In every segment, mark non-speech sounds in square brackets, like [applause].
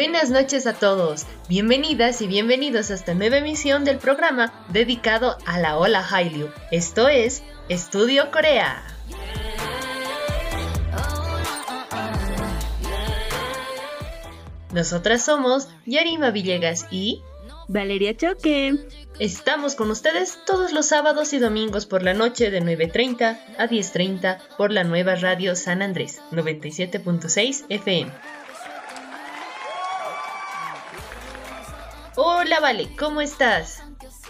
Buenas noches a todos, bienvenidas y bienvenidos a esta nueva emisión del programa dedicado a la ola Hallyu. Esto es Estudio Corea. Nosotras somos Yarima Villegas y Valeria Choque. Estamos con ustedes todos los sábados y domingos por la noche de 9.30 a 10.30 por la nueva radio San Andrés 97.6 FM. Hola Vale, ¿cómo estás?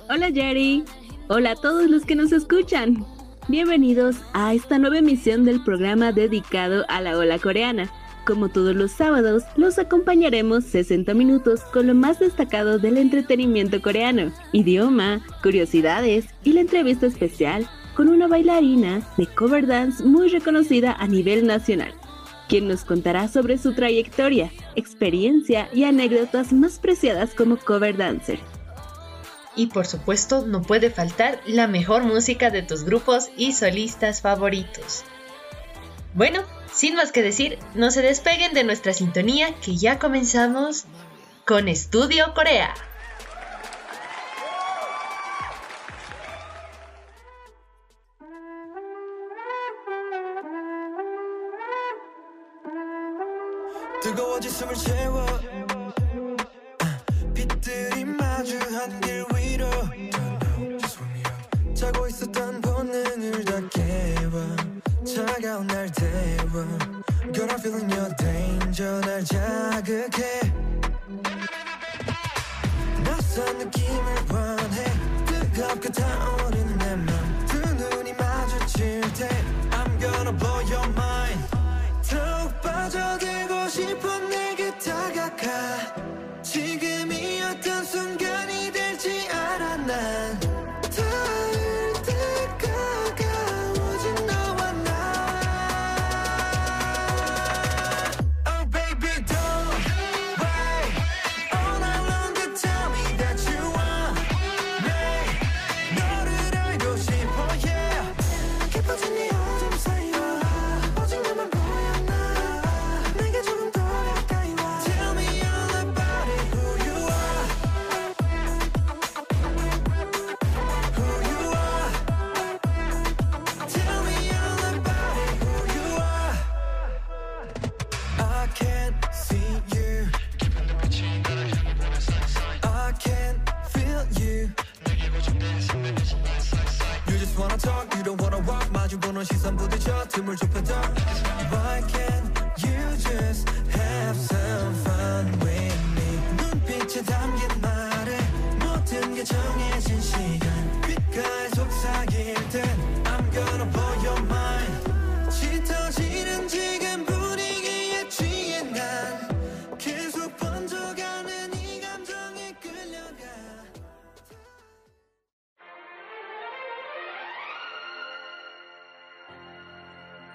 Hola Jerry. Hola a todos los que nos escuchan. Bienvenidos a esta nueva emisión del programa dedicado a la ola coreana. Como todos los sábados, los acompañaremos 60 minutos con lo más destacado del entretenimiento coreano, idioma, curiosidades y la entrevista especial con una bailarina de cover dance muy reconocida a nivel nacional, quien nos contará sobre su trayectoria, experiencia y anécdotas más preciadas como cover dancer. Y por supuesto, no puede faltar la mejor música de tus grupos y solistas favoritos. Bueno, sin más que decir, no se despeguen de nuestra sintonía que ya comenzamos con Estudio Corea. 차가운 날 태워. Girl I'm feeling your danger. 날 자극해. 낯선 느낌을 원해. 뜨겁게 타오르는 내맘 두 눈이 마주칠 때 I'm gonna blow your mind. 더욱 빠져들고 내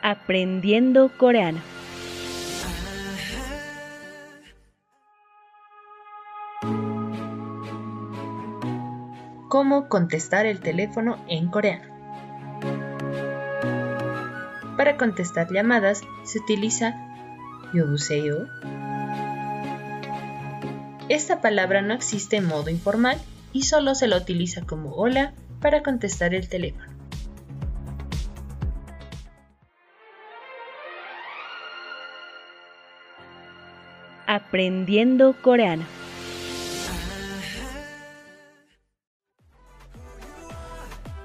Aprendiendo Coreano. Cómo contestar el teléfono en coreano. Para contestar llamadas se utiliza Yoduseo. Esta palabra no existe en modo informal y solo se la utiliza como hola para contestar el teléfono. Aprendiendo coreano.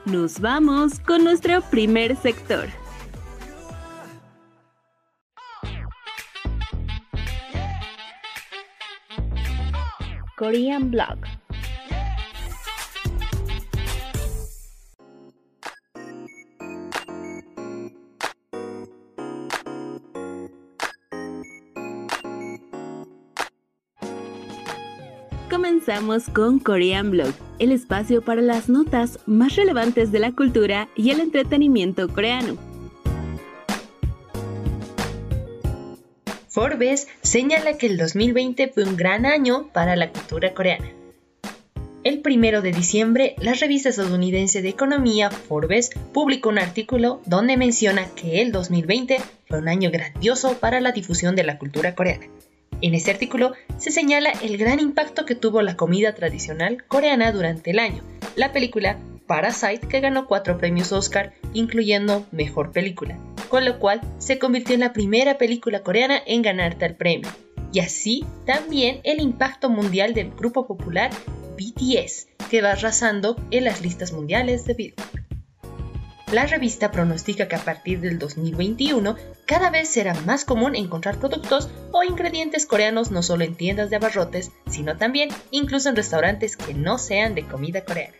Nos vamos con nuestro primer sector. Korean Blog. Con Korean Blog, el espacio para las notas más relevantes de la cultura y el entretenimiento coreano. Forbes señala que el 2020 fue un gran año para la cultura coreana. El primero de diciembre, la revista estadounidense de economía Forbes publicó un artículo donde menciona que el 2020 fue un año grandioso para la difusión de la cultura coreana. En este artículo se señala el gran impacto que tuvo la comida tradicional coreana durante el año, la película Parasite que ganó cuatro premios Oscar, incluyendo Mejor Película, con lo cual se convirtió en la primera película coreana en ganar tal premio. Y así también el impacto mundial del grupo popular BTS, que va arrasando en las listas mundiales de Billboard. La revista pronostica que a partir del 2021 cada vez será más común encontrar productos o ingredientes coreanos no solo en tiendas de abarrotes, sino también incluso en restaurantes que no sean de comida coreana.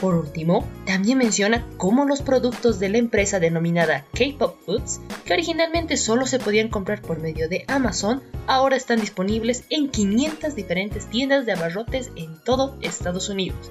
Por último, también menciona cómo los productos de la empresa denominada K-Pop Foods, que originalmente solo se podían comprar por medio de Amazon, ahora están disponibles en 500 diferentes tiendas de abarrotes en todo Estados Unidos.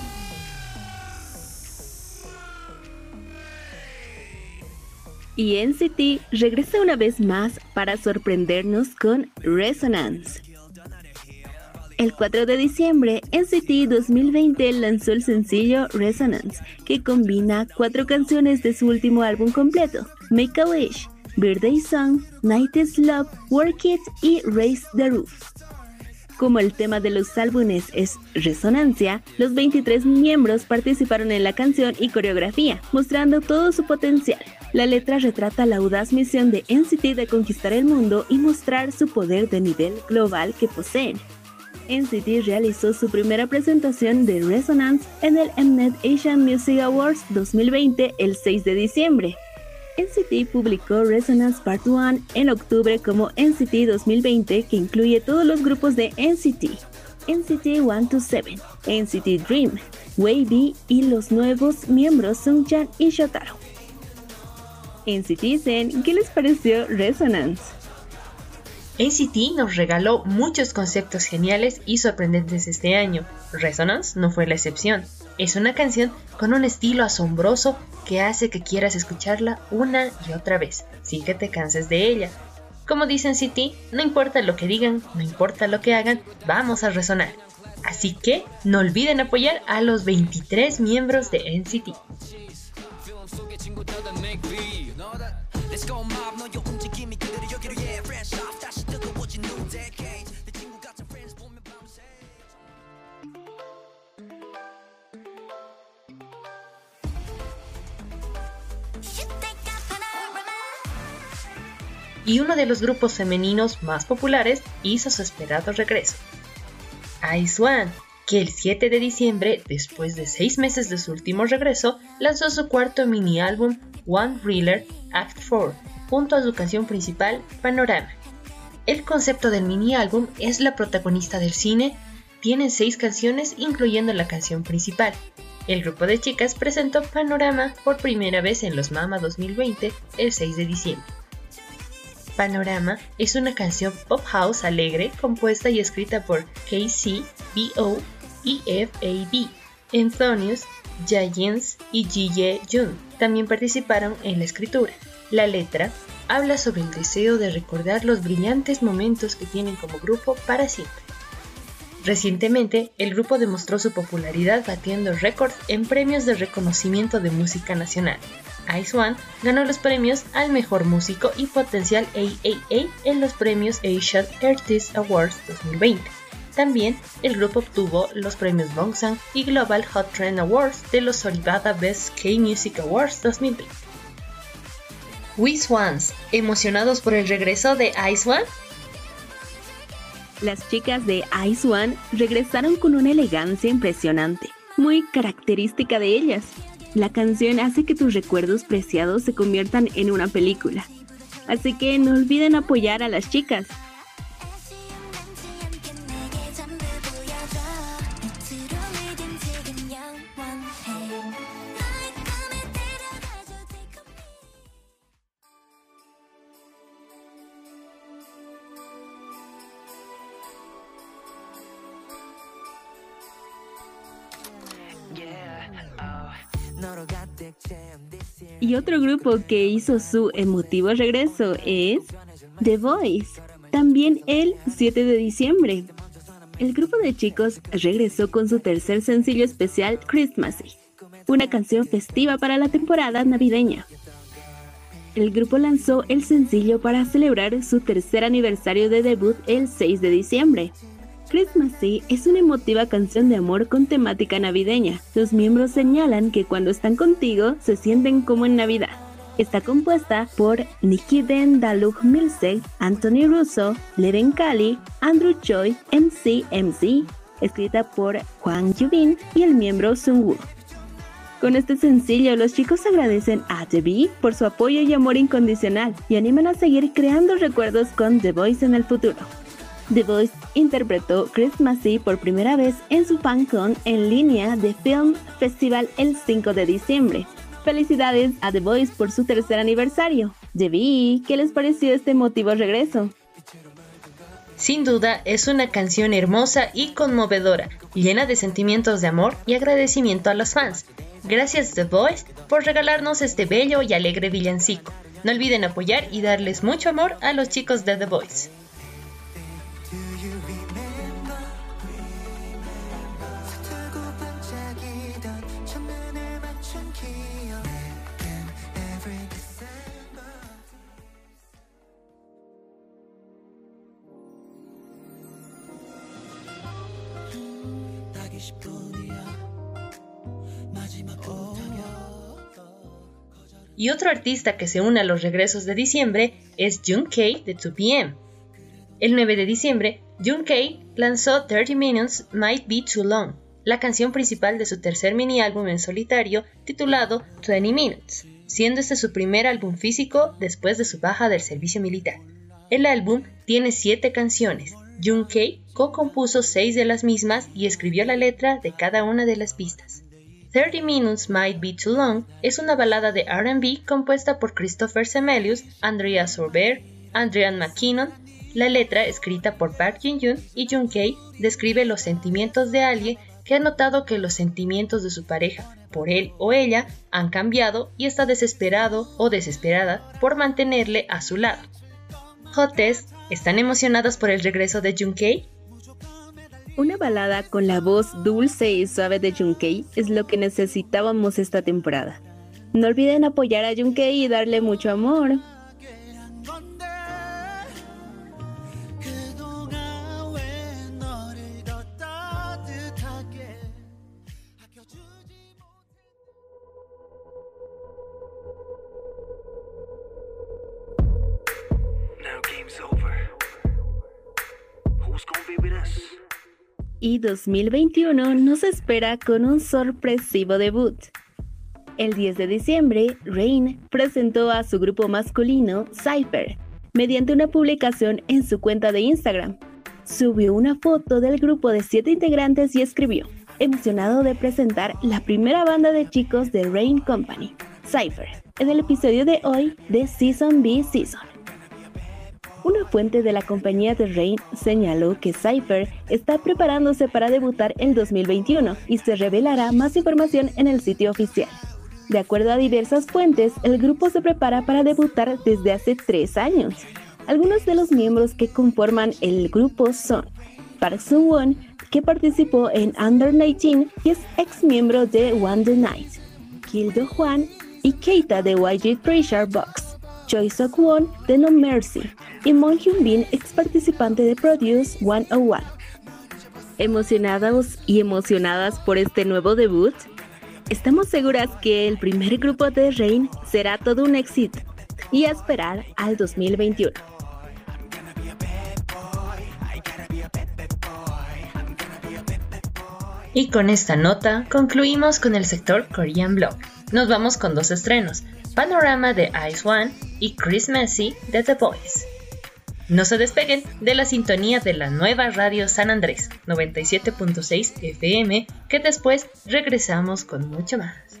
Y NCT regresa una vez más para sorprendernos con Resonance. El 4 de diciembre, NCT 2020 lanzó el sencillo Resonance, que combina cuatro canciones de su último álbum completo, Make a Wish, Birthday Song, Night is Love, Work It y Raise the Roof. Como el tema de los álbumes es resonancia, los 23 miembros participaron en la canción y coreografía, mostrando todo su potencial. La letra retrata la audaz misión de NCT de conquistar el mundo y mostrar su poder de nivel global que poseen. NCT realizó su primera presentación de Resonance en el Mnet Asian Music Awards 2020 el 6 de diciembre, NCT publicó Resonance Part 1 en octubre como NCT 2020 que incluye todos los grupos de NCT, NCT 127, NCT Dream, Wavy y los nuevos miembros Sungchan y Shotaro. NCT ¿qué les pareció Resonance? NCT nos regaló muchos conceptos geniales y sorprendentes este año. Resonance no fue la excepción. Es una canción con un estilo asombroso que hace que quieras escucharla una y otra vez, sin que te canses de ella. Como dice NCT, no importa lo que digan, no importa lo que hagan, vamos a resonar. Así que no olviden apoyar a los 23 miembros de NCT. Y uno de los grupos femeninos más populares hizo su esperado regreso. Ice One, que el 7 de diciembre, después de seis meses de su último regreso, lanzó su cuarto mini álbum One Reeler Act 4, junto a su canción principal Panorama. El concepto del mini álbum es la protagonista del cine tienen seis canciones incluyendo la canción principal. El grupo de chicas presentó Panorama por primera vez en los Mama 2020 el 6 de diciembre. Panorama es una canción pop house alegre compuesta y escrita por KC, y FAB, Anthonius, Jayens y Ji Jun. También participaron en la escritura. La letra habla sobre el deseo de recordar los brillantes momentos que tienen como grupo para siempre. Recientemente, el grupo demostró su popularidad batiendo récords en premios de reconocimiento de música nacional. Ice One ganó los premios al mejor músico y potencial AAA en los premios Asian Artist Awards 2020. También el grupo obtuvo los premios Bongsang y Global Hot Trend Awards de los Solivada Best K-Music Awards 2020. We Swans, emocionados por el regreso de Ice One. Las chicas de Ice One regresaron con una elegancia impresionante, muy característica de ellas. La canción hace que tus recuerdos preciados se conviertan en una película. Así que no olviden apoyar a las chicas. Y otro grupo que hizo su emotivo regreso es The Voice, también el 7 de diciembre. El grupo de chicos regresó con su tercer sencillo especial Christmasy, una canción festiva para la temporada navideña. El grupo lanzó el sencillo para celebrar su tercer aniversario de debut el 6 de diciembre, Christmasy es una emotiva canción de amor con temática navideña. Sus miembros señalan que cuando están contigo se sienten como en Navidad. Está compuesta por Nikki Den Daluk Milsek, Anthony Russo, Leven Kali, Andrew Choi, MC, escrita por Juan Yubin y el miembro Sungwoo. Con este sencillo, los chicos agradecen a The Bee por su apoyo y amor incondicional y animan a seguir creando recuerdos con The Voice en el futuro. The Voice interpretó Christmasy por primera vez en su FanCon en línea de Film Festival el 5 de diciembre. Felicidades a The Voice por su tercer aniversario. Debbie, ¿qué les pareció este emotivo regreso? Sin duda es una canción hermosa y conmovedora, llena de sentimientos de amor y agradecimiento a los fans. Gracias The Voice por regalarnos este bello y alegre villancico. No olviden apoyar y darles mucho amor a los chicos de The Voice. Y otro artista que se une a los regresos de diciembre es Jung K de 2PM. El 9 de diciembre, Jung K lanzó 30 Minutes Might Be Too Long, la canción principal de su tercer mini álbum en solitario titulado 20 Minutes, siendo este su primer álbum físico después de su baja del servicio militar. El álbum tiene 7 canciones. Jung K co-compuso 6 de las mismas y escribió la letra de cada una de las pistas. 30 Minutes Might Be Too Long es una balada de RB compuesta por Christopher Semelius, Andrea Sorber, Andrian McKinnon. La letra, escrita por Park Jin-yoon y Jung Kei, describe los sentimientos de alguien que ha notado que los sentimientos de su pareja por él o ella han cambiado y está desesperado o desesperada por mantenerle a su lado. Hotes, ¿están emocionados por el regreso de Jung Kei? Una balada con la voz dulce y suave de Junkei es lo que necesitábamos esta temporada. No olviden apoyar a Junkei y darle mucho amor. Y 2021 nos espera con un sorpresivo debut. El 10 de diciembre, Rain presentó a su grupo masculino Cypher mediante una publicación en su cuenta de Instagram. subió una foto del grupo de siete integrantes y escribió, emocionado de presentar la primera banda de chicos de Rain Company, Cypher, en el episodio de hoy de Season B Season. Una fuente de la compañía de Rain señaló que Cypher está preparándose para debutar en 2021 y se revelará más información en el sitio oficial. De acuerdo a diversas fuentes, el grupo se prepara para debutar desde hace tres años. Algunos de los miembros que conforman el grupo son Park Sung-won, que participó en Under 19 y es ex miembro de One The Night, Kim Do-hwan y Keita de YG Treasure Box, Choi Sok-won de No Mercy y Moon Hyun-bin, ex participante de Produce 101. ¿Emocionados y emocionadas por este nuevo debut? Estamos seguras que el primer grupo de Rain será todo un éxito y a esperar al 2021. Y con esta nota concluimos con el sector Korean Blog. Nos vamos con dos estrenos, Panorama de Ice One y Chris Messi de The Boys. No se despeguen de la sintonía de la nueva radio San Andrés 97.6 FM, que después regresamos con mucho más.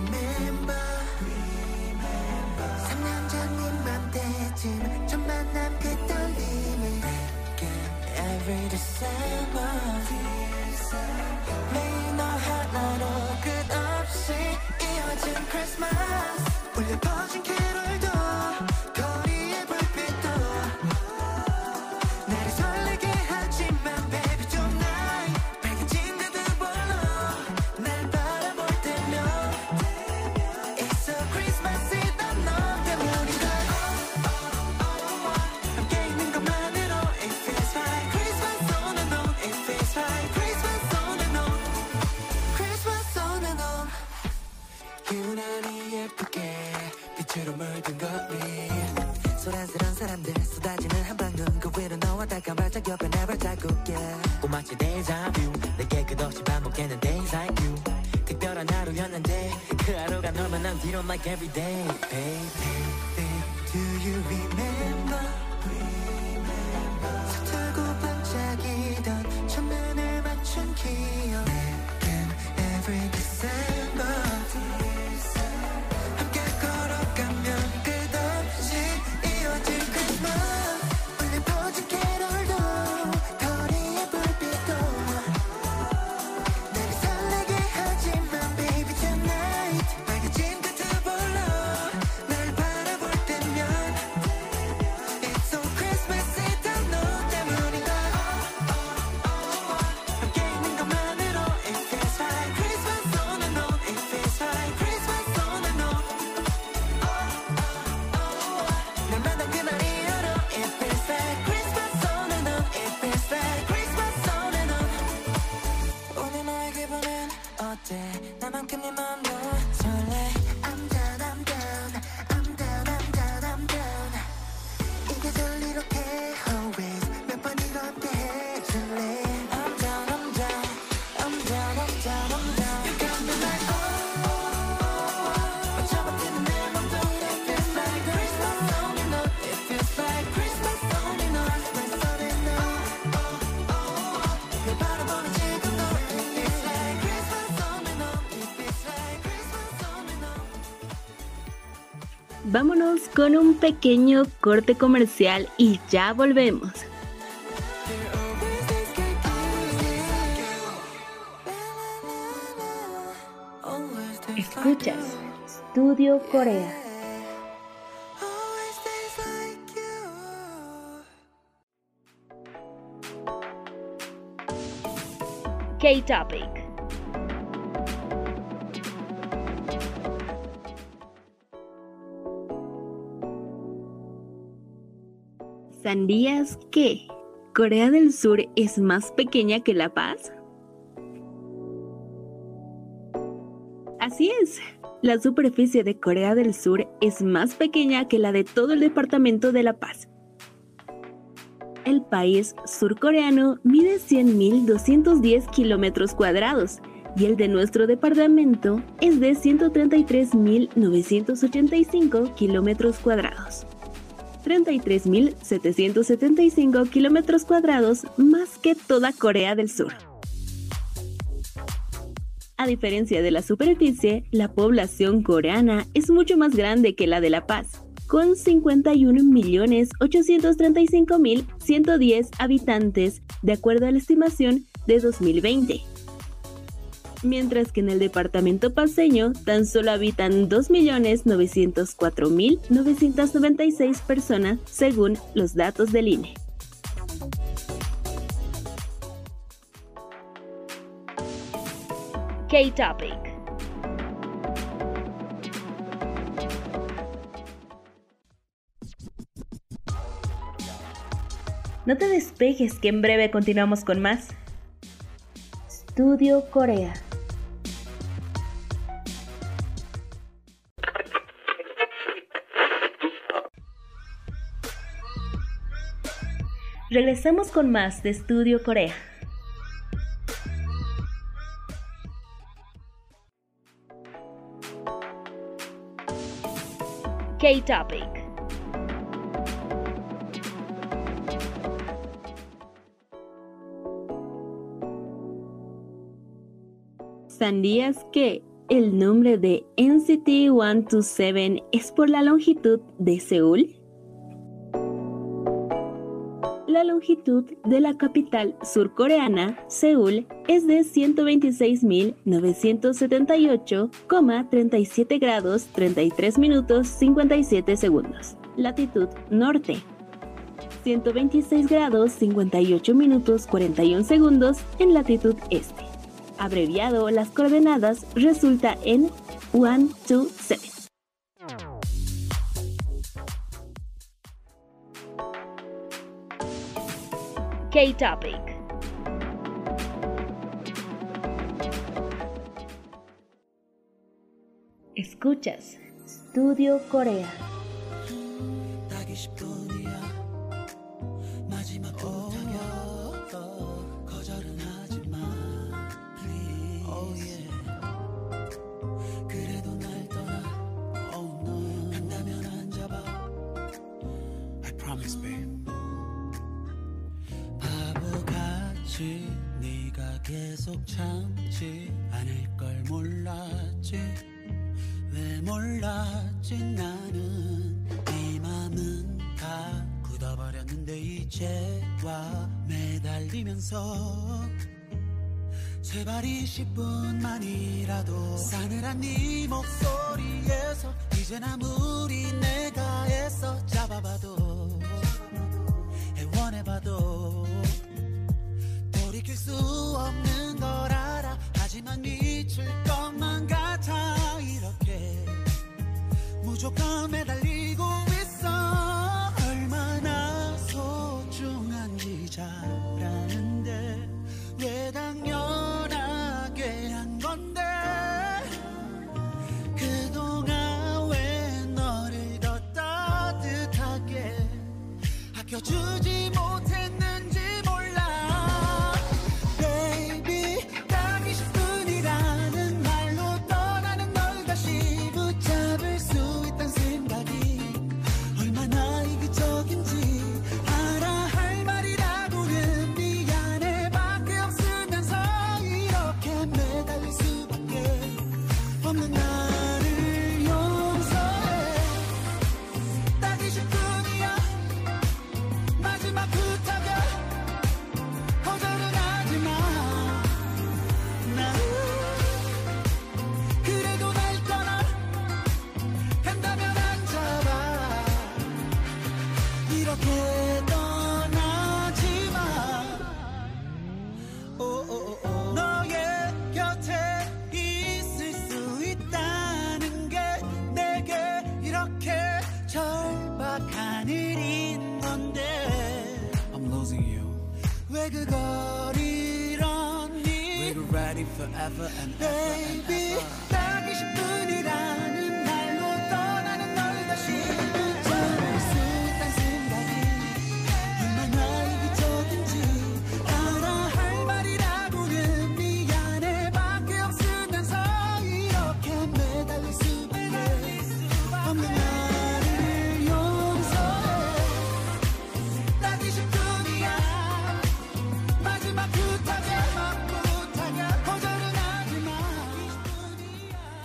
이 사람들 쏟아지는 한방눈 그 위로 너와 달까 발짝 옆에 내발 자꾸 깨 꼬마치 데이자뷰 내게 끝없이 반복되는 days like you 특별한 하루였는데 그 하루가 널 만난 뒤로 like everyday baby, baby do you really con un pequeño corte comercial y ya volvemos. Escuchas Studio Corea. K-Topic. ¿Sabías que Corea del Sur es más pequeña que La Paz? Así es, la superficie de Corea del Sur es más pequeña que la de todo el departamento de La Paz. El país surcoreano mide 100.210 kilómetros cuadrados y el de nuestro departamento es de 133.985 kilómetros cuadrados. 33.775 kilómetros cuadrados más que toda Corea del Sur. A diferencia de la superficie, la población coreana es mucho más grande que la de La Paz, con 51.835.110 habitantes, de acuerdo a la estimación de 2020. Mientras que en el departamento paseño tan solo habitan 2.904.996 personas según los datos del INE. K-Topic. No te despejes que en breve continuamos con más. Studio Corea. Regresamos con más de Estudio Corea. K-Topic. ¿Sabías que el nombre de NCT 127 es por la longitud de Seúl? La longitud de la capital surcoreana, Seúl, es de 126.978,37 grados 33 minutos 57 segundos. Latitud norte. 126 grados 58 minutos 41 segundos en latitud este. Abreviado, las coordenadas resulta en 127. K-Topic. Escuchas Studio Corea. 30분만이라도 사늘한 네 목소리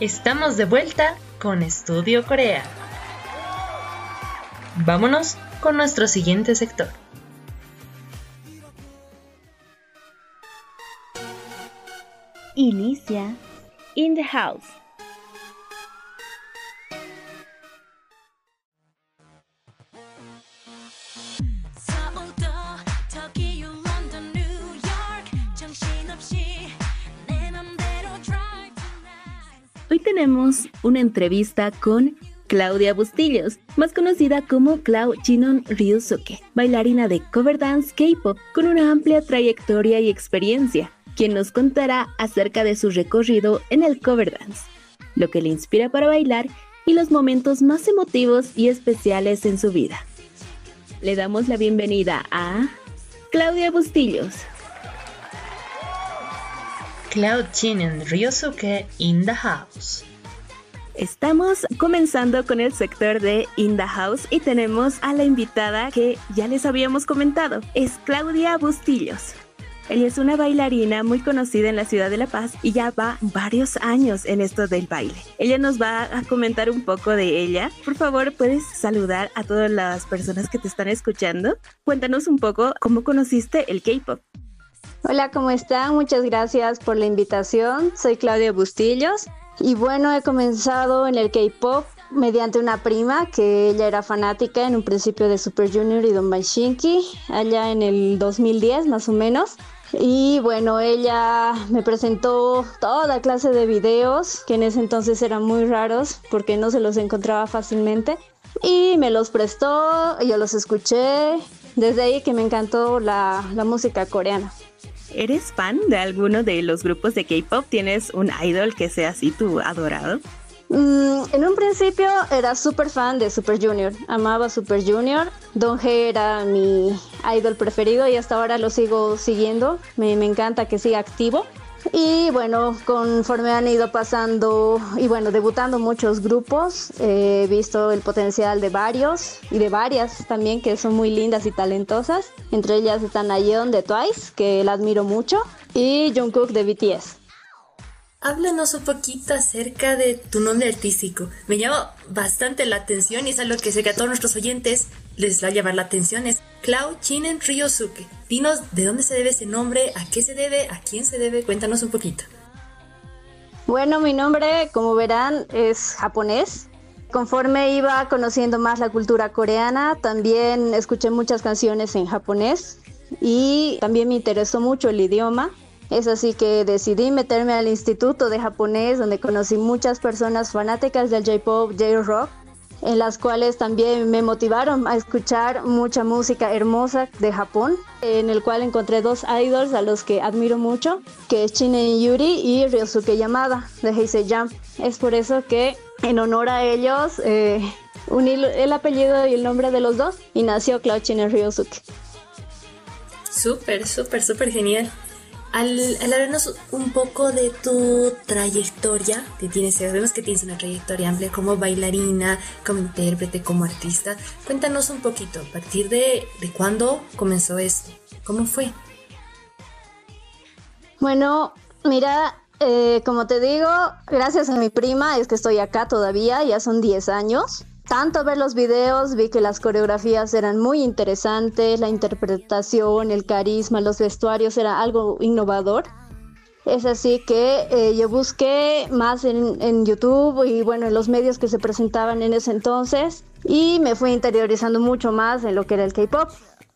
Estamos de vuelta con Estudio Corea. Vámonos con nuestro siguiente sector. Inicia In the House. Tenemos una entrevista con Claudia Bustillos, más conocida como Clau Jinon Ryusuke, bailarina de cover dance K-pop con una amplia trayectoria y experiencia, quien nos contará acerca de su recorrido en el cover dance, lo que le inspira para bailar y los momentos más emotivos y especiales en su vida. Le damos la bienvenida a Claudia Bustillos. Cloud Chin Ryosuke in the house. Estamos comenzando con el sector de In the House y tenemos a la invitada que ya les habíamos comentado. Es Claudia Bustillos. Ella es una bailarina muy conocida en la ciudad de La Paz y ya va varios años en esto del baile. Ella nos va a comentar un poco de ella. Por favor, puedes saludar a todas las personas que te están escuchando. Cuéntanos un poco cómo conociste el K-pop. Hola, ¿cómo están? Muchas gracias por la invitación. Soy Claudia Bustillos y bueno, he comenzado en el K-pop mediante una prima que ella era fanática en un principio de Super Junior y Don Shinki, allá en el 2010 más o menos. Y bueno, ella me presentó toda clase de videos que en ese entonces eran muy raros porque no se los encontraba fácilmente. Y me los prestó, yo los escuché. Desde ahí que me encantó la, la música coreana. ¿Eres fan de alguno de los grupos de K-pop? ¿Tienes un idol que sea así tu adorado? Mm, en un principio era súper fan de Super Junior, amaba Super Junior. Don G era mi idol preferido y hasta ahora lo sigo siguiendo. Me, me encanta que siga activo. Y bueno, conforme han ido pasando y bueno, debutando muchos grupos, eh, he visto el potencial de varios y de varias también que son muy lindas y talentosas. Entre ellas están Ayeon de Twice, que la admiro mucho, y Jungkook de BTS. Háblanos un poquito acerca de tu nombre artístico. Me llama bastante la atención y es algo que sé que a todos nuestros oyentes les va a llamar la atención. Es Clau Chinen Ryosuke. Dinos de dónde se debe ese nombre, a qué se debe, a quién se debe. Cuéntanos un poquito. Bueno, mi nombre, como verán, es japonés. Conforme iba conociendo más la cultura coreana, también escuché muchas canciones en japonés y también me interesó mucho el idioma. Es así que decidí meterme al Instituto de Japonés, donde conocí muchas personas fanáticas del J-Pop, J-Rock, en las cuales también me motivaron a escuchar mucha música hermosa de Japón, en el cual encontré dos idols a los que admiro mucho, que es Shinen Yuri y Ryosuke Yamada de Heisei Jump. Es por eso que en honor a ellos eh, uní el apellido y el nombre de los dos y nació Cloud Shinen Ryosuke. Súper, súper, súper genial. Al, hablarnos un poco de tu trayectoria, que tienes, sabemos que tienes una trayectoria amplia como bailarina, como intérprete, como artista. Cuéntanos un poquito, a partir de, de cuándo comenzó esto, cómo fue. Bueno, mira, eh, como te digo, gracias a mi prima es que estoy acá todavía, ya son 10 años. Tanto ver los videos, vi que las coreografías eran muy interesantes, la interpretación, el carisma, los vestuarios era algo innovador. Es así que eh, yo busqué más en, en YouTube y bueno, en los medios que se presentaban en ese entonces y me fui interiorizando mucho más en lo que era el K-Pop.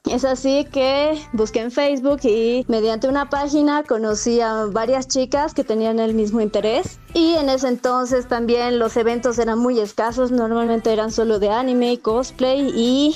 Es así que busqué en Facebook y mediante una página conocí a varias chicas que tenían el mismo interés. Y en ese entonces también los eventos eran muy escasos, normalmente eran solo de anime y cosplay y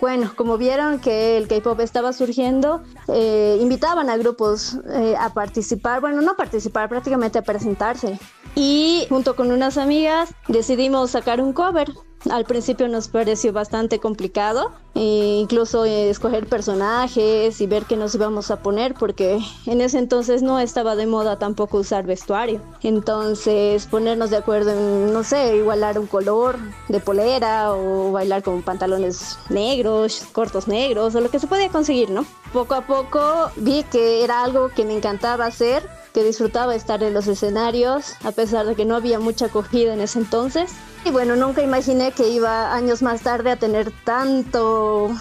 bueno, como vieron que el K-pop estaba surgiendo, eh, invitaban a grupos eh, a participar, bueno, no participar, prácticamente a presentarse. Y junto con unas amigas decidimos sacar un cover. Al principio nos pareció bastante complicado, e incluso eh, escoger personajes y ver qué nos íbamos a poner, porque en ese entonces no estaba de moda tampoco usar vestuario. Entonces ponernos de acuerdo en, no sé, igualar un color de polera o bailar con pantalones negros, cortos negros o lo que se podía conseguir, ¿no? Poco a poco vi que era algo que me encantaba hacer que disfrutaba estar en los escenarios, a pesar de que no había mucha acogida en ese entonces. Y bueno, nunca imaginé que iba años más tarde a tener tanto,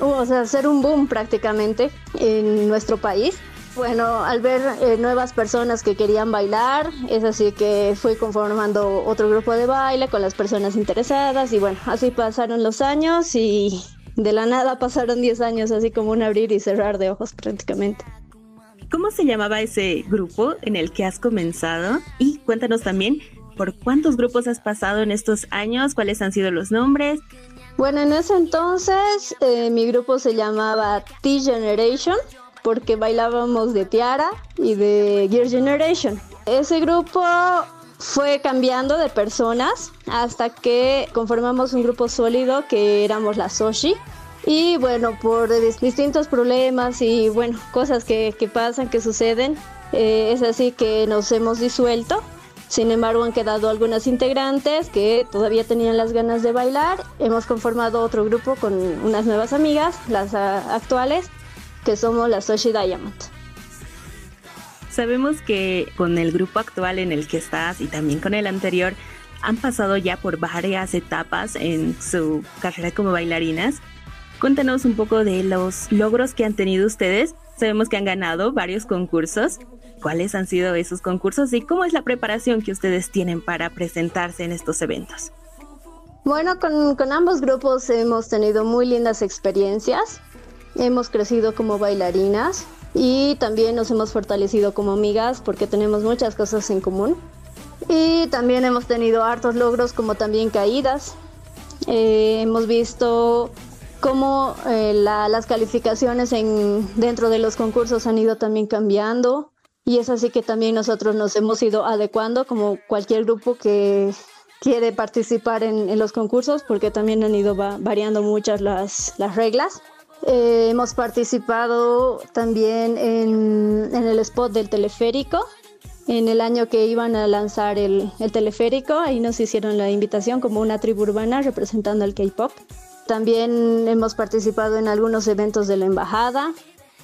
o sea, ser un boom prácticamente en nuestro país. Bueno, al ver eh, nuevas personas que querían bailar, es así que fui conformando otro grupo de baile con las personas interesadas y bueno, así pasaron los años y de la nada pasaron 10 años, así como un abrir y cerrar de ojos prácticamente. ¿Cómo se llamaba ese grupo en el que has comenzado? Y cuéntanos también por cuántos grupos has pasado en estos años, cuáles han sido los nombres. Bueno, en ese entonces eh, mi grupo se llamaba T-Generation porque bailábamos de Tiara y de Gear Generation. Ese grupo fue cambiando de personas hasta que conformamos un grupo sólido que éramos la Soshi. Y bueno, por dis- distintos problemas y bueno, cosas que, que pasan, que suceden, eh, es así que nos hemos disuelto. Sin embargo, han quedado algunas integrantes que todavía tenían las ganas de bailar. Hemos conformado otro grupo con unas nuevas amigas, las ah, actuales, que somos las Soshi Diamond. Sabemos que con el grupo actual en el que estás y también con el anterior han pasado ya por varias etapas en su carrera como bailarinas. Cuéntanos un poco de los logros que han tenido ustedes. Sabemos que han ganado varios concursos. ¿Cuáles han sido esos concursos y cómo es la preparación que ustedes tienen para presentarse en estos eventos? Bueno, con, con ambos grupos hemos tenido muy lindas experiencias. Hemos crecido como bailarinas y también nos hemos fortalecido como amigas porque tenemos muchas cosas en común. Y también hemos tenido hartos logros como también caídas. Eh, hemos visto cómo eh, la- las calificaciones en, dentro de los concursos han ido también cambiando. Y es así que también nosotros nos hemos ido adecuando como cualquier grupo que quiere participar en, en los concursos porque también han ido va- variando muchas las, las reglas. Eh, hemos participado también en, en el spot del teleférico En el año que iban a lanzar el, el teleférico, ahí nos hicieron la invitación como una tribu urbana representando el K-Pop. También hemos participado en algunos eventos de la embajada,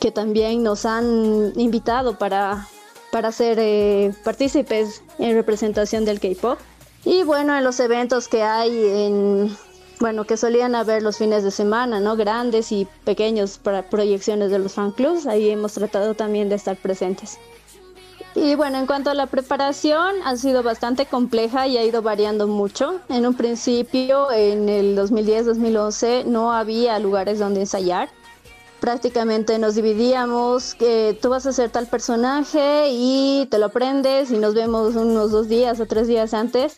que también nos han invitado para, para ser eh, partícipes en representación del K-Pop. Y bueno, en los eventos que hay en, bueno, que solían haber los fines de semana, ¿no? Grandes y pequeños para proyecciones de los fan clubs, ahí hemos tratado también de estar presentes. Y bueno, en cuanto a la preparación, ha sido bastante compleja y ha ido variando mucho. En un principio, en el 2010-2011, no había lugares donde ensayar. Prácticamente nos dividíamos, que tú vas a ser tal personaje y te lo aprendes y nos vemos unos dos días o tres días antes,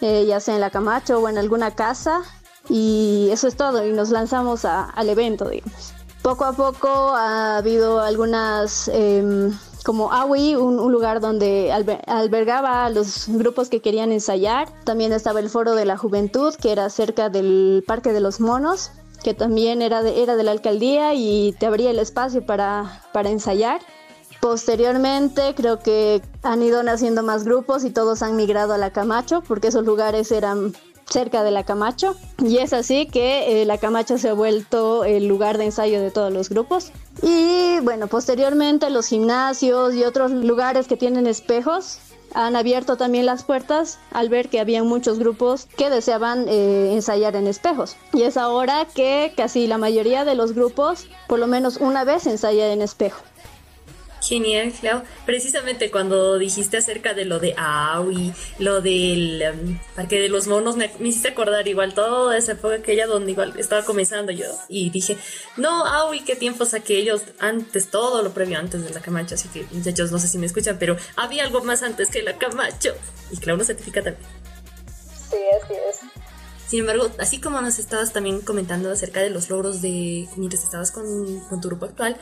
eh, ya sea en la Camacho o en alguna casa y eso es todo y nos lanzamos al evento, digamos. Poco a poco ha habido algunas, em, como AWI, un, lugar donde albe- albergaba a los grupos que querían ensayar. También estaba el Foro de la Juventud, que era cerca del Parque de los Monos, que también era de, era de la alcaldía y te abría el espacio para, para ensayar. Posteriormente creo que han ido naciendo más grupos y todos han migrado a la Camacho porque esos lugares eran cerca de la Camacho y es así que eh, la Camacho se ha vuelto el lugar de ensayo de todos los grupos y bueno posteriormente los gimnasios y otros lugares que tienen espejos han abierto también las puertas al ver que había muchos grupos que deseaban eh, ensayar en espejos. Y es ahora que casi la mayoría de los grupos por lo menos una vez ensaya en espejo Genial, Clau. Precisamente cuando dijiste acerca de lo de Aoi, lo del em, Parque de los Monos, me, me hiciste acordar igual toda esa época aquella donde igual estaba comenzando yo y dije, no, Aoi, qué tiempos aquellos, antes, todo lo previo antes de la Camacho, así que muchachos, no sé si me escuchan, pero había algo más antes que la Camacho. Y Clau nos certifica también. Sí, así es. Sin embargo, así como nos estabas también comentando acerca de los logros de mientras estabas con, con tu grupo actual,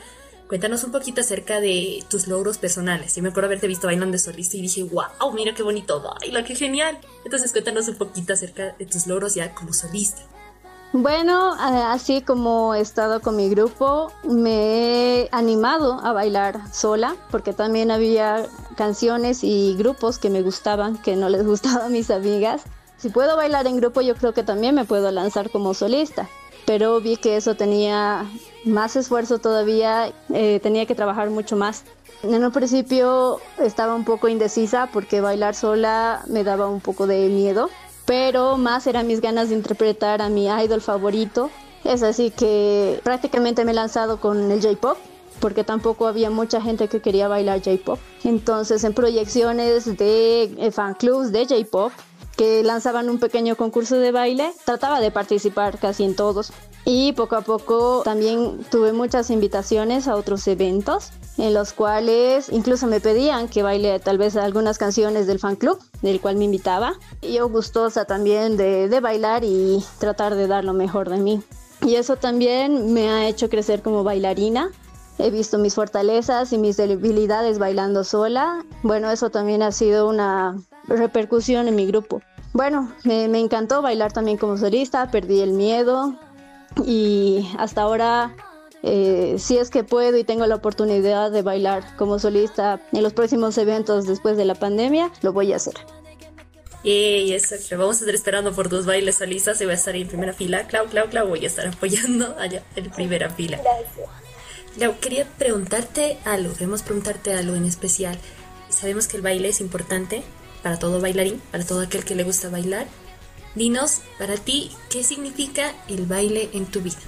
cuéntanos un poquito acerca de tus logros personales. Yo me acuerdo haberte visto bailando de solista y dije, wow, mira qué bonito baila, qué genial. Entonces cuéntanos un poquito acerca de tus logros ya como solista. Bueno, así como he estado con mi grupo, me he animado a bailar sola, porque también había canciones y grupos que me gustaban, que no les [laughs] gustaba a mis amigas. Si puedo bailar en grupo, yo creo que también me puedo lanzar como solista, pero vi que eso tenía más esfuerzo todavía, eh, tenía que trabajar mucho más. En un principio estaba un poco indecisa porque bailar sola me daba un poco de miedo, pero más eran mis ganas de interpretar a mi idol favorito. Es así que prácticamente me he lanzado con el J-Pop, porque tampoco había mucha gente que quería bailar J-Pop. Entonces en proyecciones de eh, fan clubs de J-Pop, que lanzaban un pequeño concurso de baile, trataba de participar casi en todos. Y poco a poco también tuve muchas invitaciones a otros eventos en los cuales incluso me pedían que baile tal vez algunas canciones del fan club del cual me invitaba. Yo gustosa también de, de bailar y tratar de dar lo mejor de mí. Y eso también me ha hecho crecer como bailarina. He visto mis fortalezas y mis debilidades bailando sola. Bueno, eso también ha sido una repercusión en mi grupo. Bueno, me, me encantó bailar también como solista, perdí el miedo y hasta ahora, eh, si es que puedo y tengo la oportunidad de bailar como solista en los próximos eventos después de la pandemia, lo voy a hacer. Y eso, Clau. Vamos a estar esperando por tus bailes solistas y voy a estar en primera fila. Clau, Clau, Clau, voy a estar apoyando [laughs] allá en primera fila. Clau, quería preguntarte algo, queremos preguntarte algo en especial. Sabemos que el baile es importante para todo bailarín, para todo aquel que le gusta bailar. Dinos, para ti, ¿qué significa el baile en tu vida?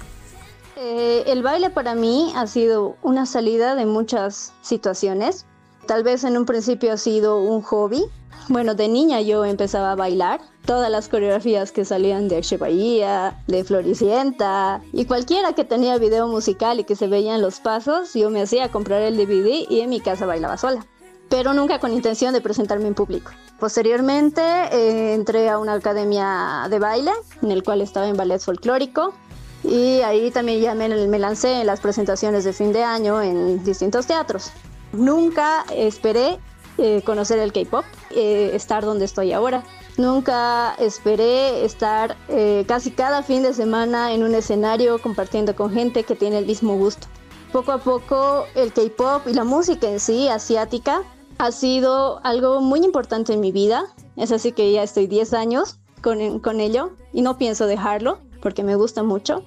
Eh, el baile para mí ha sido una salida de muchas situaciones. Tal vez en un principio ha sido un hobby. Bueno, de niña yo empezaba a bailar todas las coreografías que salían de Axe Bahía, de Floricienta y cualquiera que tenía video musical y que se veían los pasos, yo me hacía comprar el DVD y en mi casa bailaba sola, pero nunca con intención de presentarme en público. Posteriormente eh, entré a una academia de baile en el cual estaba en ballet folclórico y ahí también ya me, me lancé en las presentaciones de fin de año en distintos teatros. Nunca esperé eh, conocer el K-Pop, eh, estar donde estoy ahora. Nunca esperé estar eh, casi cada fin de semana en un escenario compartiendo con gente que tiene el mismo gusto. Poco a poco el K-Pop y la música en sí asiática ha sido algo muy importante en mi vida. Es así que ya estoy 10 años con, con ello y no pienso dejarlo porque me gusta mucho.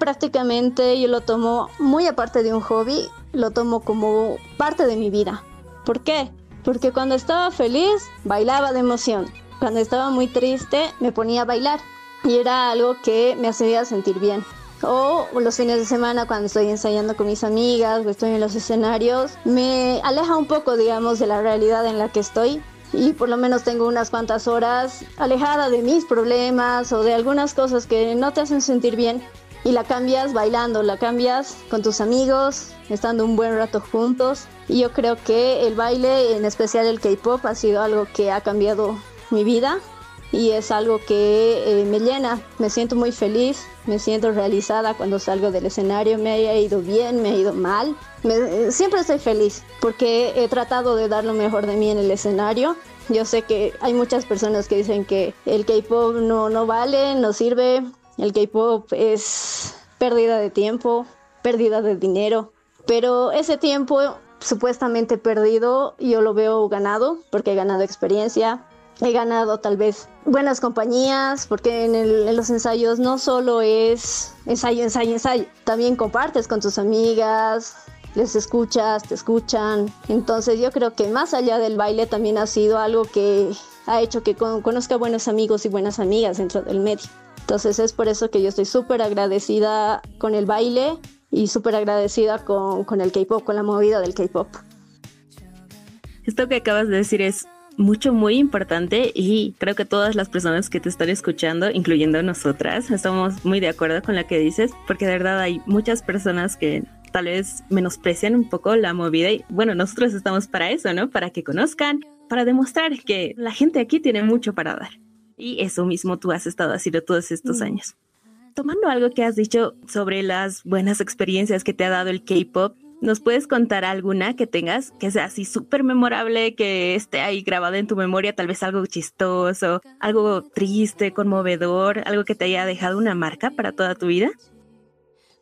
Prácticamente yo lo tomo muy aparte de un hobby, lo tomo como parte de mi vida. ¿Por qué? Porque cuando estaba feliz bailaba de emoción. Cuando estaba muy triste me ponía a bailar y era algo que me hacía sentir bien. O los fines de semana cuando estoy ensayando con mis amigas o estoy en los escenarios, me aleja un poco, digamos, de la realidad en la que estoy y por lo menos tengo unas cuantas horas alejada de mis problemas o de algunas cosas que no te hacen sentir bien y la cambias bailando, la cambias con tus amigos, estando un buen rato juntos. Y yo creo que el baile, en especial el K-Pop, ha sido algo que ha cambiado mi vida y es algo que eh, me llena. Me siento muy feliz, me siento realizada cuando salgo del escenario, me haya ido bien, me ha ido mal. Eh, siempre estoy feliz porque he tratado de dar lo mejor de mí en el escenario. Yo sé que hay muchas personas que dicen que el K-Pop no, no vale, no sirve. El K-Pop es pérdida de tiempo, pérdida de dinero. Pero ese tiempo supuestamente perdido yo lo veo ganado porque he ganado experiencia, he ganado tal vez buenas compañías, porque en, los ensayos no solo es ensayo, ensayo, ensayo, también compartes con tus amigas, les escuchas, te escuchan. Entonces yo creo que más allá del baile también ha sido algo que ha hecho que con- conozca buenos amigos y buenas amigas dentro del medio. Entonces es por eso que yo estoy súper agradecida con el baile y súper agradecida con, con el K-Pop, con la movida del K-Pop. Esto que acabas de decir es mucho, muy importante y creo que todas las personas que te están escuchando, incluyendo nosotras, estamos muy de acuerdo con lo que dices, porque de verdad hay muchas personas que tal vez menosprecian un poco la movida y bueno, nosotros estamos para eso, ¿no? Para que conozcan, para demostrar que la gente aquí tiene mucho para dar. Y eso mismo tú has estado haciendo todos estos años. Tomando algo que has dicho sobre las buenas experiencias que te ha dado el K-pop, ¿nos puedes contar alguna que tengas que sea así súper memorable, que esté ahí grabada en tu memoria, tal vez algo chistoso, algo triste, conmovedor, algo que te haya dejado una marca para toda tu vida?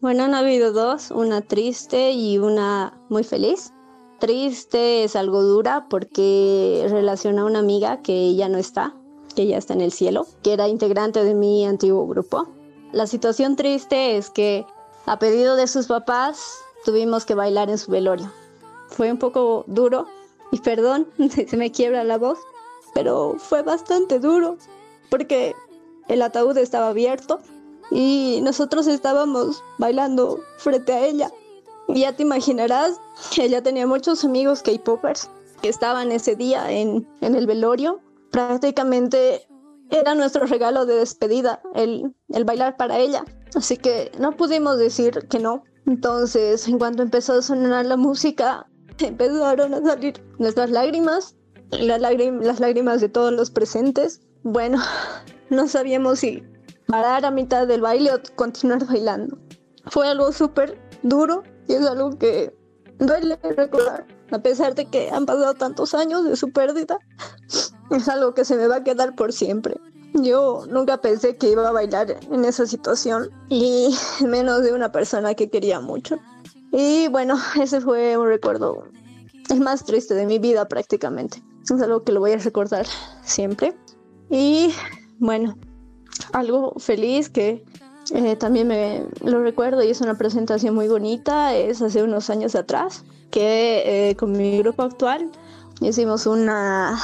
Bueno, han habido dos, una triste y una muy feliz. Triste es algo dura porque relaciona a una amiga que ya no está, que ya está en el cielo, que era integrante de mi antiguo grupo. La situación triste es que a pedido de sus papás tuvimos que bailar en su velorio. Fue un poco duro y perdón, [laughs] se me quiebra la voz, pero fue bastante duro porque el ataúd estaba abierto y nosotros estábamos bailando frente a ella. Y ya te imaginarás que ella tenía muchos amigos K-popers que estaban ese día en, en el velorio. Prácticamente era nuestro regalo de despedida, el, el bailar para ella. Así que no pudimos decir que no. Entonces, en cuanto empezó a sonar la música, [laughs] empezaron a salir nuestras lágrimas, las, lágrim- las lágrimas de todos los presentes. Bueno, [laughs] no sabíamos si parar a mitad del baile o continuar bailando. Fue algo súper duro y es algo que duele recordar. A pesar de que han pasado tantos años de su pérdida, [laughs] es algo que se me va a quedar por siempre. Yo nunca pensé que iba a bailar en esa situación y [laughs] menos de una persona que quería mucho. Y bueno, ese fue un recuerdo el más triste de mi vida prácticamente. Es algo que lo voy a recordar siempre. Y bueno, algo feliz que eh, también me lo recuerdo y es una presentación muy bonita, es hace unos años atrás, que eh, con mi grupo actual hicimos una,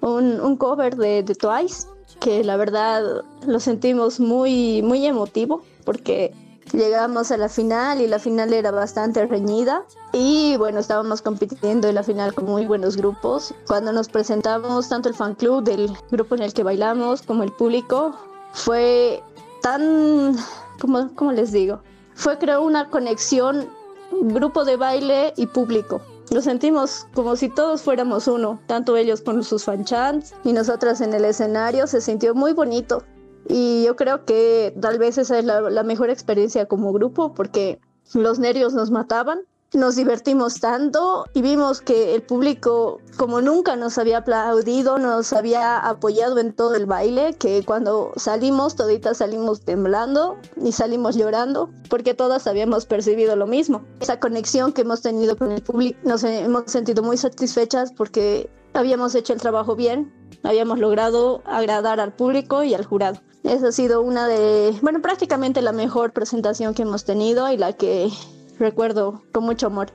un, un cover de, de Twice, que la verdad lo sentimos muy, muy emotivo, porque llegamos a la final y la final era bastante reñida y bueno, estábamos compitiendo en la final con muy buenos grupos. Cuando nos presentamos, tanto el fan club del grupo en el que bailamos como el público, fue tan, como, ¿cómo les digo? Fue creo una conexión grupo de baile y público. Lo sentimos como si todos fuéramos uno, tanto ellos con sus fanchants y nosotras en el escenario, se sintió muy bonito. Y yo creo que tal vez esa es la, la mejor experiencia como grupo porque los nervios nos mataban nos divertimos tanto y vimos que el público como nunca nos había aplaudido, nos había apoyado en todo el baile, que cuando salimos toditas salimos temblando y salimos llorando porque todas habíamos percibido lo mismo. Esa conexión que hemos tenido con el público nos hemos sentido muy satisfechas porque habíamos hecho el trabajo bien, habíamos logrado agradar al público y al jurado. Esa ha sido una de, bueno, prácticamente la mejor presentación que hemos tenido y la que recuerdo con mucho amor.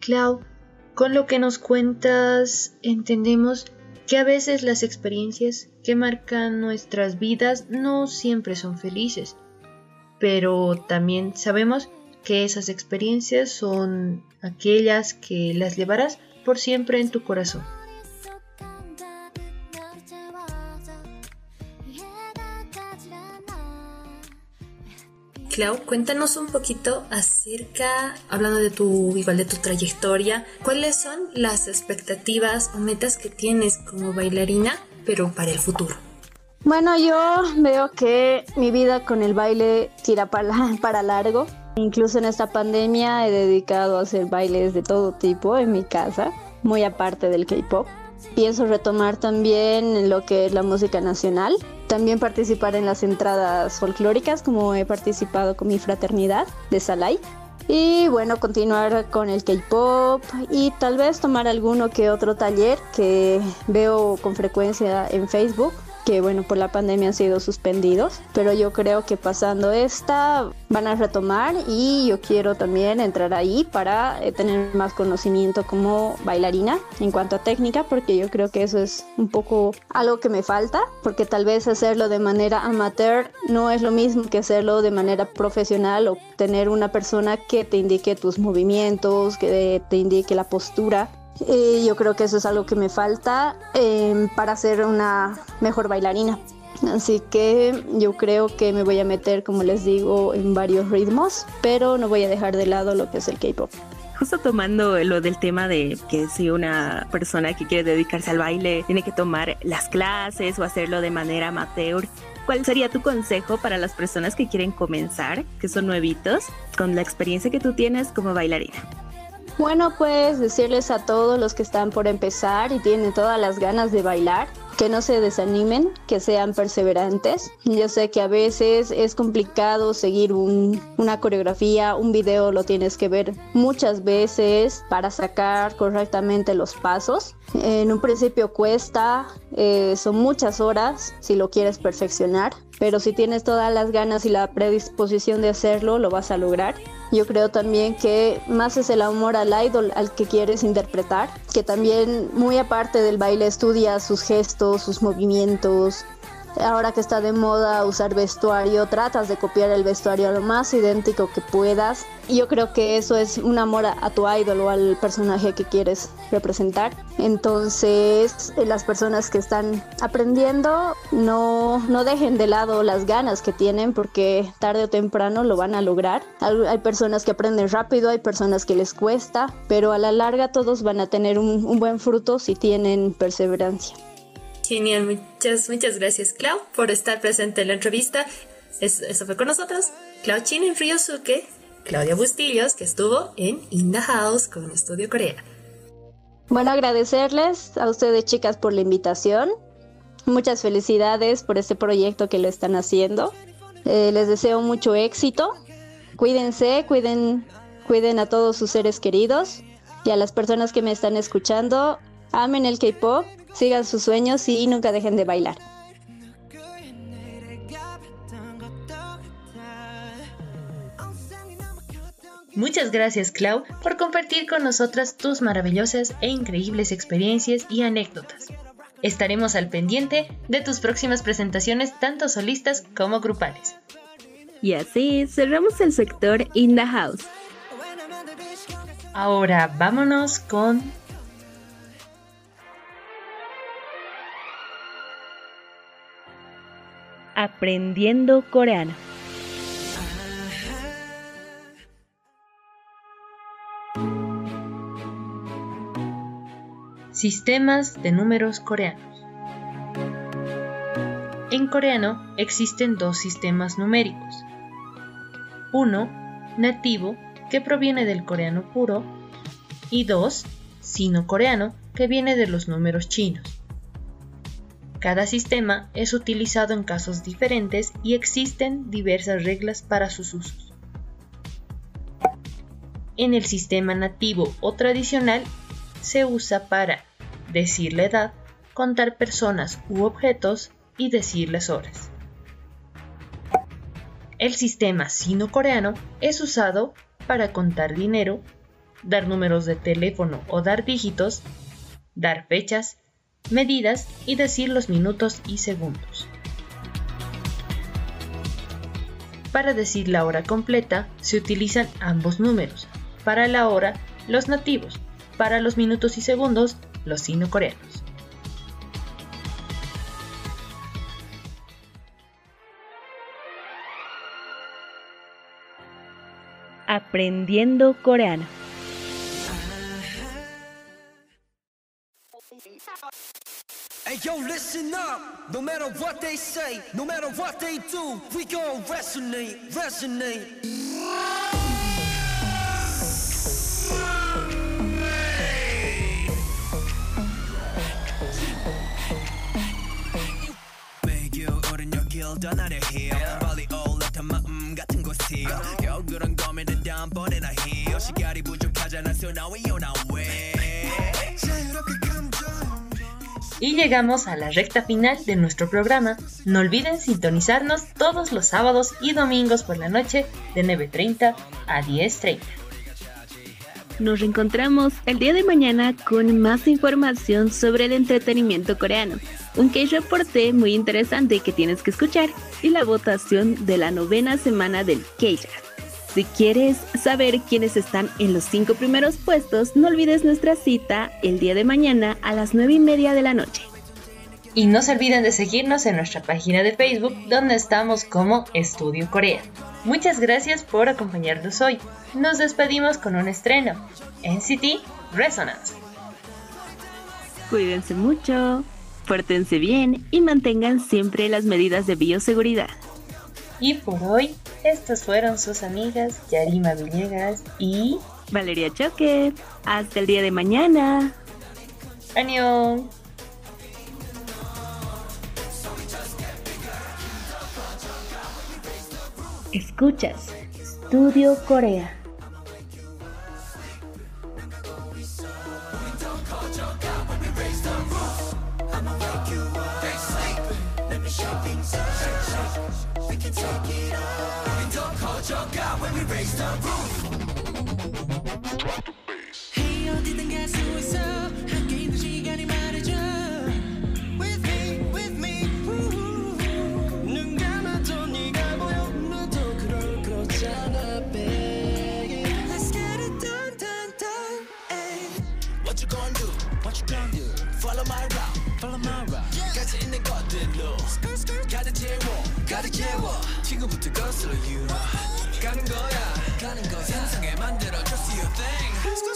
Clau, con lo que nos cuentas entendemos que a veces las experiencias que marcan nuestras vidas no siempre son felices, pero también sabemos que esas experiencias son aquellas que las llevarás por siempre en tu corazón. Clau, cuéntanos un poquito acerca, hablando de tu, igual de tu trayectoria, ¿cuáles son las expectativas o metas que tienes como bailarina, pero para el futuro? Bueno, yo veo que mi vida con el baile tira para, [laughs] para largo. Incluso en esta pandemia he dedicado a hacer bailes de todo tipo en mi casa, muy aparte del K-pop. Pienso retomar también lo que es la música nacional, también participar en las entradas folclóricas como he participado con mi fraternidad de Salai. Y bueno, continuar con el K-pop y tal vez tomar alguno que otro taller que veo con frecuencia en Facebook que bueno, por la pandemia han sido suspendidos, pero yo creo que pasando esta van a retomar y yo quiero también entrar ahí para eh, tener más conocimiento como bailarina en cuanto a técnica, porque yo creo que eso es un poco algo que me falta, porque tal vez hacerlo de manera amateur no es lo mismo que hacerlo de manera profesional o tener una persona que te indique tus movimientos, que te indique la postura eh, yo creo que eso es algo que me falta eh, para ser una mejor bailarina. Así que yo creo que me voy a meter, como les digo, en varios ritmos, pero no voy a dejar de lado lo que es el K-pop. Justo tomando lo del tema de que si una persona que quiere dedicarse al baile tiene que tomar las clases o hacerlo de manera amateur, ¿cuál sería tu consejo para las personas que quieren comenzar, que son nuevitos, con la experiencia que tú tienes como bailarina? Bueno, pues decirles a todos los que están por empezar y tienen todas las ganas de bailar, que no se desanimen, que sean perseverantes. Yo sé que a veces es complicado seguir un- una coreografía, un video lo tienes que ver muchas veces para sacar correctamente los pasos. En un principio cuesta, eh, son muchas horas si lo quieres perfeccionar, pero si tienes todas las ganas y la predisposición de hacerlo, lo vas a lograr. Yo creo también que más es el amor al idol al que quieres interpretar, que también muy aparte del baile estudia sus gestos, sus movimientos. Ahora que está de moda usar vestuario, tratas de copiar el vestuario lo más idéntico que puedas. Y yo creo que eso es un amor a, tu idol o al personaje que quieres representar. Entonces, las personas que están aprendiendo, no, no dejen de lado las ganas que tienen porque tarde o temprano lo van a lograr. Hay, personas que aprenden rápido, hay personas que les cuesta, pero a la larga todos van a tener un buen fruto si tienen perseverancia. Genial, muchas, muchas gracias Clau por estar presente en la entrevista. Es- eso fue con nosotros, Clau Chin en Ryosuke, Claudia Bustillos, que estuvo en In House con Estudio Corea. Bueno, agradecerles a ustedes chicas por la invitación. Muchas felicidades por este proyecto que lo están haciendo. Eh, les deseo mucho éxito. Cuídense, cuiden, cuiden a todos sus seres queridos y a las personas que me están escuchando. Amen el K-pop, sigan sus sueños y nunca dejen de bailar. Muchas gracias Clau por compartir con nosotras tus maravillosas e increíbles experiencias y anécdotas. Estaremos al pendiente de tus próximas presentaciones tanto solistas como grupales. Y así cerramos el sector In the House. Ahora vámonos con Aprendiendo coreano. Sistemas de números coreanos. En coreano existen dos sistemas numéricos. Uno nativo que proviene del coreano puro, y 2, sino-coreano, que viene de los números chinos. Cada sistema es utilizado en casos diferentes y existen diversas reglas para sus usos. En el sistema nativo o tradicional se usa para decir la edad, contar personas u objetos y decir las horas. El sistema sino-coreano es usado para contar dinero, dar números de teléfono o dar dígitos, dar fechas, medidas y decir los minutos y segundos. Para decir la hora completa se utilizan ambos números. Para la hora, los nativos. Para los minutos y segundos, los sino-coreanos. Aprendiendo coreano. Hey yo, listen up. No matter what they say, no matter what they do, we gon' resonate, resonate. 매일 오른 여길 떠나려 해 빨리 올라탄 마음 같은 곳에 겨우 그런 고민은 다음번에나 해 시간이 부족하잖아 so now we on our way Y llegamos a la recta final de nuestro programa. No olviden sintonizarnos todos los sábados y domingos por la noche de 9.30 a 10.30. Nos reencontramos el día de mañana con más información sobre el entretenimiento coreano, un case reporte muy interesante que tienes que escuchar y la votación de la novena semana del K-Rap. Si quieres saber quiénes están en los cinco primeros puestos, no olvides nuestra cita el día de mañana a las 9 y media de la noche. Y no se olviden de seguirnos en nuestra página de Facebook donde estamos como Estudio Corea. Muchas gracias por acompañarnos hoy. Nos despedimos con un estreno. NCT Resonance. Cuídense mucho, pórtense bien y mantengan siempre las medidas de bioseguridad. Y por hoy, estas fueron sus amigas Yarima Villegas y Valeria Choque, hasta el día de mañana. Anión. Escuchas Estudio Corea. 가득 채워 지금부터 거슬러 you. 가는 거야, 가는 거야. 상상에 만들어 just your thing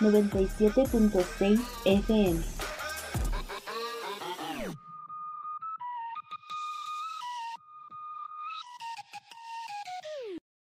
97.6 FM.